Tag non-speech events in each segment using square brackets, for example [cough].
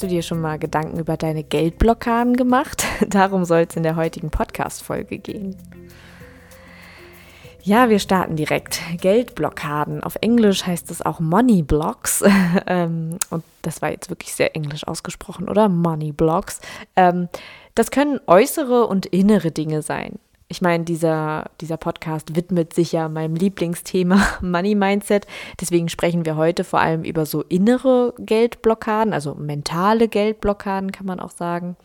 Hast du dir schon mal Gedanken über deine Geldblockaden gemacht? [laughs] Darum soll es in der heutigen Podcast-Folge gehen. Ja, wir starten direkt. Geldblockaden. Auf Englisch heißt es auch Money Blocks. [laughs] Ähm, und das war jetzt wirklich sehr englisch ausgesprochen, oder? Money Blocks. Ähm, das können äußere und innere Dinge sein ich meine, dieser, dieser Podcast widmet sich ja meinem Lieblingsthema [laughs] Money Mindset. Deswegen sprechen wir heute vor allem über so innere Geldblockaden, also mentale Geldblockaden, kann man auch sagen.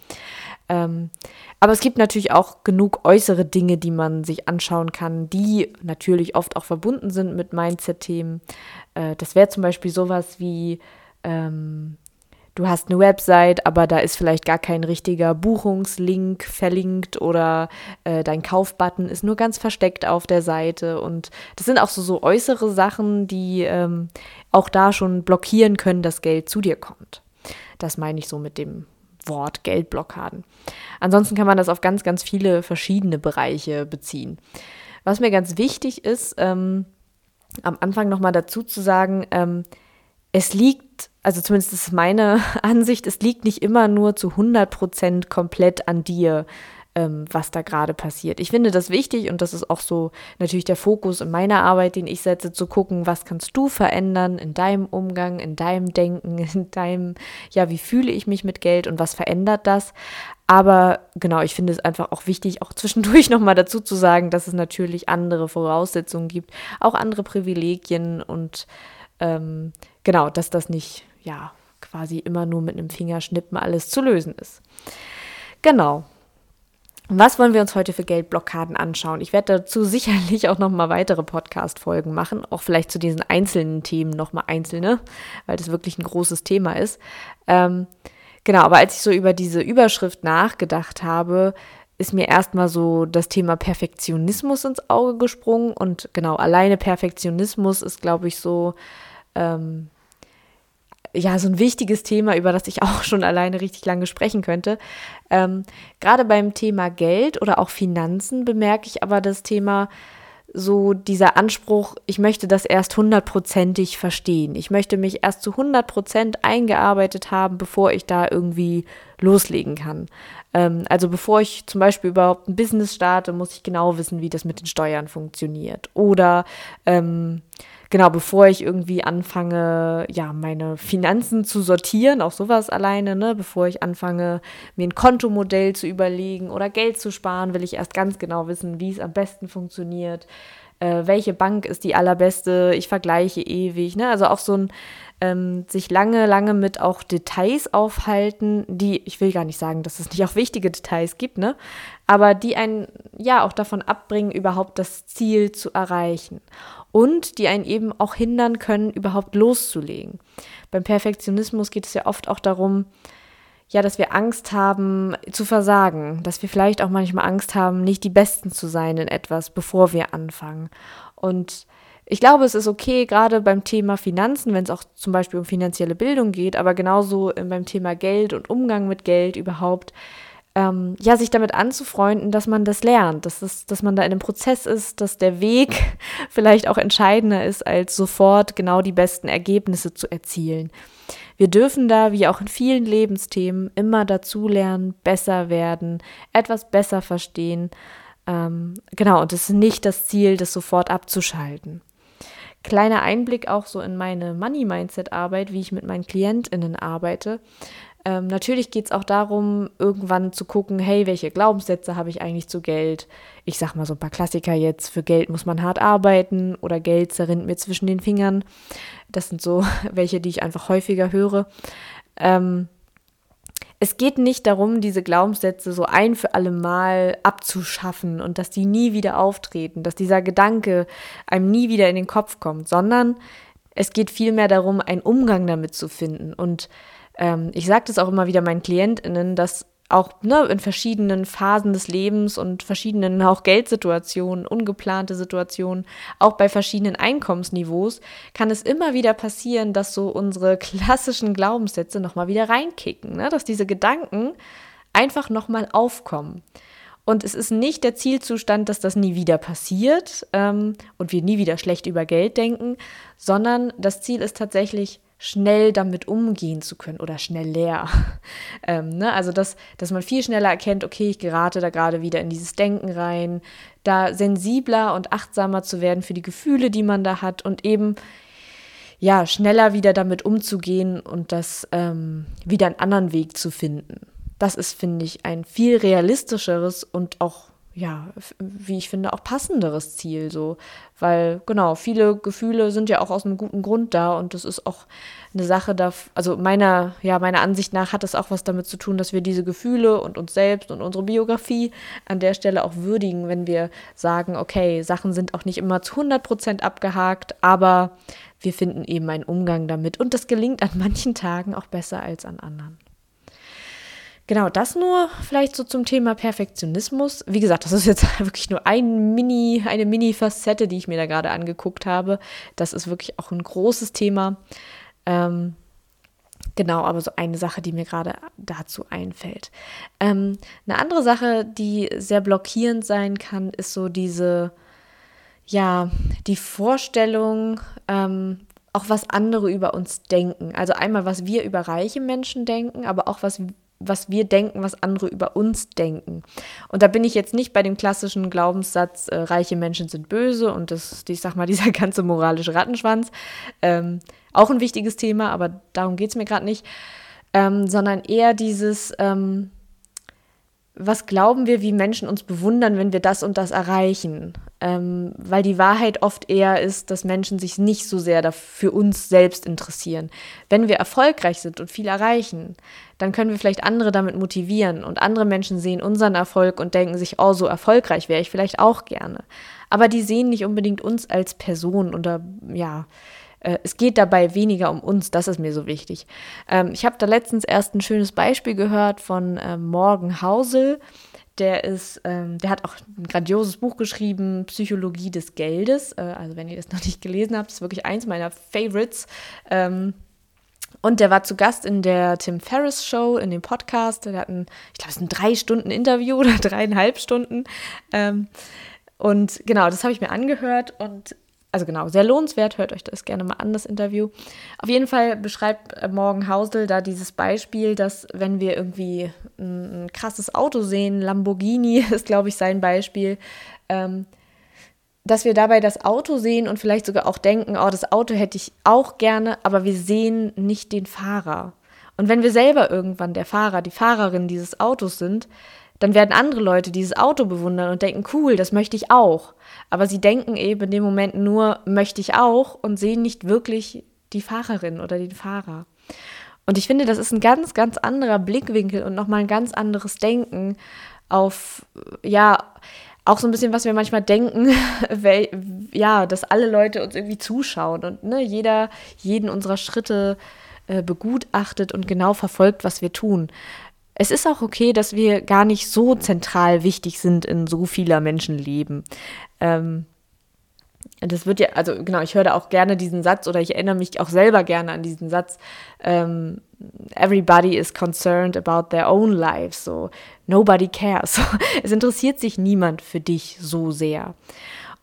Ähm, aber es gibt natürlich auch genug äußere Dinge, die man sich anschauen kann, die natürlich oft auch verbunden sind mit Mindset-Themen. Äh, das wäre zum Beispiel sowas wie ähm, du hast eine Website, aber da ist vielleicht gar kein richtiger Buchungslink verlinkt oder äh, dein Kaufbutton ist nur ganz versteckt auf der Seite. Und das sind auch so, so äußere Sachen, die ähm, auch da schon blockieren können, dass Geld zu dir kommt. Das meine ich so mit dem Wort Geldblockaden. Ansonsten kann man das auf ganz, ganz viele verschiedene Bereiche beziehen. Was mir ganz wichtig ist, ähm, am Anfang nochmal dazu zu sagen, ähm, es liegt, also zumindest ist meine [laughs] Ansicht, es liegt nicht immer nur zu 100 Prozent komplett an dir, ähm, was da gerade passiert. Ich finde das wichtig und das ist auch so natürlich der Fokus in meiner Arbeit, den ich setze, zu gucken, was kannst du verändern in deinem Umgang, in deinem Denken, [laughs] in deinem, ja, wie fühle ich mich mit Geld und was verändert das. Aber genau, ich finde es einfach auch wichtig, auch [laughs] zwischendurch nochmal dazu zu sagen, dass es natürlich andere Voraussetzungen gibt, auch andere Privilegien und ähm, genau, dass das nicht, ja, quasi immer nur mit einem Fingerschnippen alles zu lösen ist. Genau. Was wollen wir uns heute für Geldblockaden anschauen? Ich werde dazu [laughs] sicherlich auch noch mal weitere Podcast-Folgen machen, auch vielleicht zu diesen einzelnen Themen noch mal einzelne, weil das wirklich ein großes Thema ist. Ähm, genau, aber als ich so über diese Überschrift nachgedacht habe, ist mir erstmal so das Thema Perfektionismus ins Auge gesprungen und genau, alleine Perfektionismus ist, glaube ich, so ähm, ja, so ein wichtiges Thema, über das ich [laughs] auch schon alleine richtig lange sprechen könnte. Ähm, Gerade beim Thema Geld oder auch Finanzen bemerke ich aber das Thema so dieser Anspruch, ich möchte das erst hundertprozentig verstehen. Ich möchte mich erst zu hundertprozent eingearbeitet haben, bevor ich da irgendwie loslegen kann. Ähm, also bevor ich zum Beispiel überhaupt ein Business starte, muss ich genau wissen, wie das mit den Steuern funktioniert. Oder ähm, genau, bevor ich irgendwie anfange, ja, meine Finanzen zu sortieren, auch sowas alleine, ne, bevor ich anfange, mir ein Kontomodell zu überlegen oder Geld zu sparen, will ich erst ganz genau wissen, wie es am besten funktioniert, äh, welche Bank ist die allerbeste, ich vergleiche ewig, ne, also auch so ein ähm, sich lange, lange mit auch Details aufhalten, die, ich will gar nicht sagen, dass es nicht auch wichtige Details gibt, ne? Aber die einen ja auch davon abbringen, überhaupt das Ziel zu erreichen. Und die einen eben auch hindern können, überhaupt loszulegen. Beim Perfektionismus geht es ja oft auch darum, ja, dass wir Angst haben zu versagen, dass wir vielleicht auch manchmal Angst haben, nicht die Besten zu sein in etwas, bevor wir anfangen. Und ich glaube, es ist okay, gerade beim Thema Finanzen, wenn es auch zum Beispiel um finanzielle Bildung geht, aber genauso beim Thema Geld und Umgang mit Geld überhaupt, ähm, ja, sich damit anzufreunden, dass man das lernt, dass, das, dass man da in einem Prozess ist, dass der Weg [laughs] vielleicht auch entscheidender ist, als sofort genau die besten Ergebnisse zu erzielen. Wir dürfen da, wie auch in vielen Lebensthemen, immer dazulernen, besser werden, etwas besser verstehen. Ähm, genau, und es ist nicht das Ziel, das sofort abzuschalten kleiner Einblick auch so in meine Money-Mindset-Arbeit, wie ich mit meinen KlientInnen arbeite. Ähm, natürlich geht es auch darum, irgendwann zu gucken, hey, welche Glaubenssätze habe ich eigentlich zu Geld? Ich sag mal so ein paar Klassiker jetzt, für Geld muss man hart arbeiten oder Geld zerrinnt mir zwischen den Fingern. Das sind so [laughs] welche, die ich einfach häufiger höre. Ähm, es geht nicht darum, diese Glaubenssätze so ein für alle Mal abzuschaffen und dass die nie wieder auftreten, dass dieser Gedanke einem nie wieder in den Kopf kommt, sondern es geht vielmehr darum, einen Umgang damit zu finden. Und ähm, ich sage das auch immer wieder meinen KlientInnen, dass auch ne, in verschiedenen Phasen des Lebens und verschiedenen auch Geldsituationen, ungeplante Situationen, auch bei verschiedenen Einkommensniveaus, kann es immer wieder passieren, dass so unsere klassischen Glaubenssätze nochmal wieder reinkicken, ne? dass diese Gedanken einfach nochmal aufkommen. Und es ist nicht der Zielzustand, dass das nie wieder passiert ähm, und wir nie wieder schlecht über Geld denken, sondern das Ziel ist tatsächlich, schnell damit umgehen zu können oder schnell leer. [laughs] ähm, ne? Also, dass, dass man viel schneller erkennt, okay, ich gerate da gerade wieder in dieses Denken rein, da sensibler und achtsamer zu werden für die Gefühle, die man da hat und eben ja, schneller wieder damit umzugehen und das ähm, wieder einen anderen Weg zu finden. Das ist, finde ich, ein viel realistischeres und auch ja, wie ich finde, auch passenderes Ziel, so. Weil, genau, viele Gefühle sind ja auch aus einem guten Grund da und das ist auch eine Sache, da, also meiner, ja, meiner Ansicht nach hat das auch was damit zu tun, dass wir diese Gefühle und uns selbst und unsere Biografie an der Stelle auch würdigen, wenn wir sagen, okay, Sachen sind auch nicht immer zu 100 Prozent abgehakt, aber wir finden eben einen Umgang damit und das gelingt an manchen Tagen auch besser als an anderen. Genau, das nur vielleicht so zum Thema Perfektionismus. Wie gesagt, das ist jetzt [laughs] wirklich nur ein Mini, eine Mini-Facette, die ich mir da gerade angeguckt habe. Das ist wirklich auch ein großes Thema. Ähm, genau, aber so eine Sache, die mir gerade dazu einfällt. Ähm, eine andere Sache, die sehr blockierend sein kann, ist so diese, ja, die Vorstellung, ähm, auch was andere über uns denken. Also einmal, was wir über reiche Menschen denken, aber auch was was wir denken, was andere über uns denken. Und da bin ich jetzt nicht bei dem klassischen Glaubenssatz, äh, reiche Menschen sind böse und das, ich sag mal, [laughs] dieser ganze moralische Rattenschwanz. Ähm, auch ein wichtiges Thema, aber darum geht es mir gerade nicht. Ähm, sondern eher dieses, ähm, was glauben wir, wie Menschen uns bewundern, wenn wir das und das erreichen? Ähm, weil die Wahrheit oft eher ist, dass Menschen sich nicht so sehr für uns selbst interessieren. Wenn wir erfolgreich sind und viel erreichen, dann können wir vielleicht andere damit motivieren und andere Menschen sehen unseren Erfolg und denken sich, oh, so erfolgreich wäre ich vielleicht auch gerne. Aber die sehen nicht unbedingt uns als Person oder ja, äh, es geht dabei weniger um uns, das ist mir so wichtig. Ähm, ich habe da letztens erst ein schönes Beispiel gehört von äh, Morgan Hausel. Der ist, ähm, der hat auch ein grandioses Buch geschrieben, Psychologie des Geldes. Äh, also wenn ihr das [laughs] noch nicht gelesen habt, ist wirklich eins meiner Favorites. Ähm, und der war zu Gast in der Tim Ferriss Show, in dem Podcast. Der hatten, ich glaube, es sind drei Stunden Interview [laughs] oder dreieinhalb Stunden. Ähm, und genau, das habe ich mir angehört und also genau, sehr lohnenswert, hört euch das gerne mal an, das Interview. Auf jeden Fall beschreibt äh, Morgan Hausel da dieses Beispiel, dass wenn wir irgendwie ein, krasses Auto sehen, Lamborghini [laughs] ist, glaube ich, sein Beispiel, ähm, dass wir dabei das Auto sehen und vielleicht sogar auch denken, oh, das Auto hätte ich auch gerne, aber wir sehen nicht den Fahrer. Und wenn wir selber irgendwann der Fahrer, die Fahrerin dieses Autos sind, dann werden andere Leute dieses Auto bewundern und denken, cool, das möchte ich auch. Aber sie denken eben in dem Moment nur, möchte ich auch und sehen nicht wirklich die Fahrerin oder den Fahrer. Und ich finde, das ist ein ganz, ganz anderer Blickwinkel und nochmal ein ganz anderes Denken auf, ja, auch so ein bisschen, was wir manchmal denken, [laughs] weil, ja, dass alle Leute uns irgendwie zuschauen und ne, jeder jeden unserer Schritte äh, begutachtet und genau verfolgt, was wir tun es ist auch okay, dass wir gar nicht so zentral wichtig sind in so vieler Menschenleben. Ähm, das wird ja, also genau, ich höre auch gerne diesen Satz oder ich erinnere mich auch selber gerne an diesen Satz. Ähm, everybody is concerned about their own lives, so nobody cares. [laughs] es interessiert sich niemand für dich so sehr.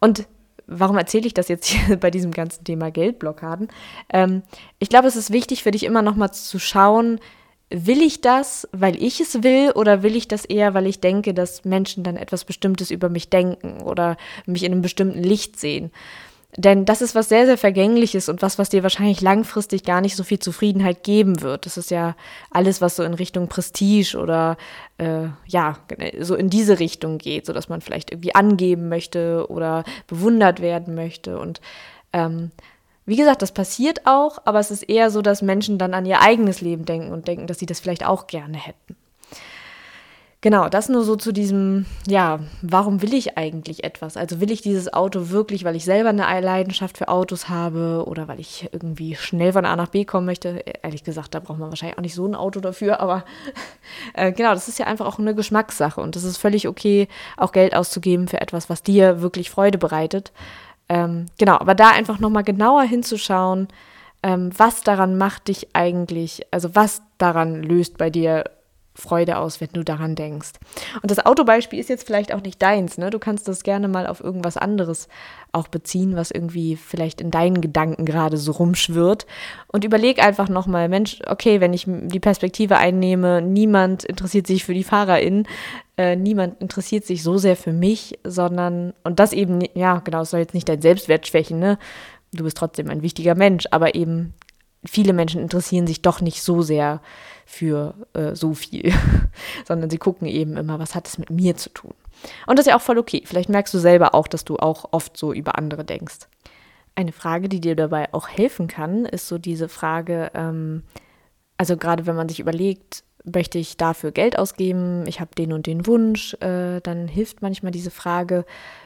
Und warum erzähle ich das jetzt hier [laughs] bei diesem ganzen Thema Geldblockaden? Ähm, ich glaube, es ist wichtig für dich immer noch mal zu schauen, will ich das, weil ich es will, oder will ich das eher, weil ich denke, dass Menschen dann etwas Bestimmtes über mich denken oder mich in einem bestimmten Licht sehen? Denn das ist was sehr, sehr Vergängliches und was, was dir wahrscheinlich langfristig gar nicht so viel Zufriedenheit geben wird. Das ist ja alles, was so in Richtung Prestige oder äh, ja, so in diese Richtung geht, sodass man vielleicht irgendwie angeben möchte oder bewundert werden möchte. Und ähm, wie gesagt, das passiert auch, aber es ist eher so, dass Menschen dann an ihr eigenes Leben denken und denken, dass sie das vielleicht auch gerne hätten. Genau, das nur so zu diesem, ja, warum will ich eigentlich etwas? Also will ich dieses Auto wirklich, weil ich selber eine Leidenschaft für Autos habe oder weil ich irgendwie schnell von A nach B kommen möchte? Ehrlich gesagt, da braucht man wahrscheinlich auch nicht so ein Auto dafür, aber [laughs] äh, genau, das ist ja einfach auch eine Geschmackssache und es ist völlig okay, auch Geld auszugeben für etwas, was dir wirklich Freude bereitet. Ähm, genau, aber da einfach nochmal genauer hinzuschauen, ähm, was daran macht dich eigentlich, also was daran löst bei dir Freude aus, wenn du daran denkst. Und das Autobeispiel ist jetzt vielleicht auch nicht deins, ne? Du kannst das gerne mal auf irgendwas anderes auch beziehen, was irgendwie vielleicht in deinen Gedanken gerade so rumschwirrt. Und überleg einfach nochmal, Mensch, okay, wenn ich die Perspektive einnehme, niemand interessiert sich für die FahrerInnen, äh, niemand interessiert sich so sehr für mich, sondern, und das eben, ja, genau, es soll jetzt nicht dein Selbstwert schwächen, ne? Du bist trotzdem ein wichtiger Mensch, aber eben viele Menschen interessieren sich doch nicht so sehr für äh, so viel, [laughs] sondern sie gucken eben immer, was hat es mit mir zu tun. Und das ist ja auch voll okay. Vielleicht merkst du selber auch, dass du auch oft so über andere denkst. Eine Frage, die dir dabei auch helfen kann, ist so diese Frage, ähm, also gerade wenn man sich überlegt, möchte ich dafür Geld ausgeben, ich habe den und den Wunsch, äh, dann hilft manchmal diese Frage,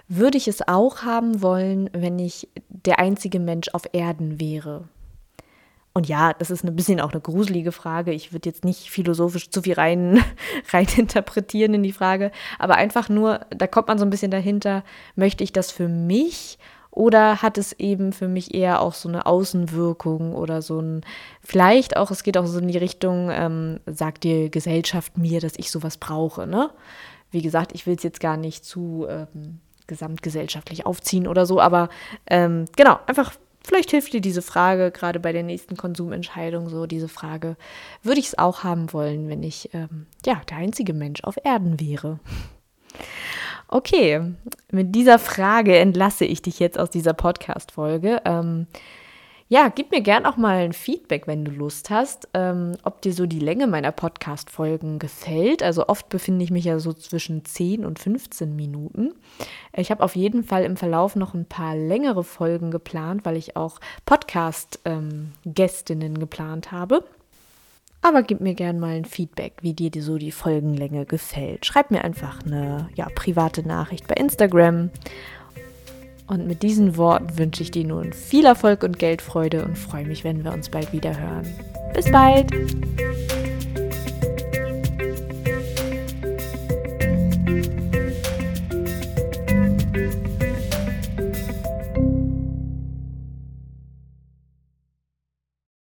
würde ich es auch haben wollen, wenn ich der einzige Mensch auf Erden wäre? Und ja, das ist ein bisschen auch eine gruselige Frage. Ich würde jetzt nicht philosophisch zu viel rein, [laughs] rein interpretieren in die Frage, aber einfach nur, da kommt man so ein bisschen dahinter, möchte ich das für mich oder hat es eben für mich eher auch so eine Außenwirkung oder so ein, vielleicht auch, es geht auch so in die Richtung, ähm, sagt die Gesellschaft mir, dass ich sowas brauche, ne? Wie gesagt, ich will es jetzt gar nicht zu ähm, gesamtgesellschaftlich aufziehen oder so, aber ähm, genau, einfach Vielleicht hilft dir diese Frage gerade bei der nächsten Konsumentscheidung so, diese Frage, würde ich es auch haben wollen, wenn ich ähm, ja der einzige Mensch auf Erden wäre? Okay, mit dieser Frage entlasse ich dich jetzt aus dieser Podcast-Folge. Ähm, ja, gib mir gern auch mal ein Feedback, wenn du Lust hast, ähm, ob dir so die Länge meiner Podcast-Folgen gefällt. Also oft befinde ich mich ja so zwischen 10 und 15 Minuten. Ich habe auf jeden Fall im Verlauf noch ein paar längere Folgen geplant, weil ich auch Podcast-Gästinnen ähm, geplant habe. Aber gib mir gern mal ein Feedback, wie dir so die Folgenlänge gefällt. Schreib mir einfach eine ja, private Nachricht bei Instagram und mit diesen Worten wünsche ich dir nun viel Erfolg und Geldfreude und freue mich, wenn wir uns bald wieder hören. Bis bald!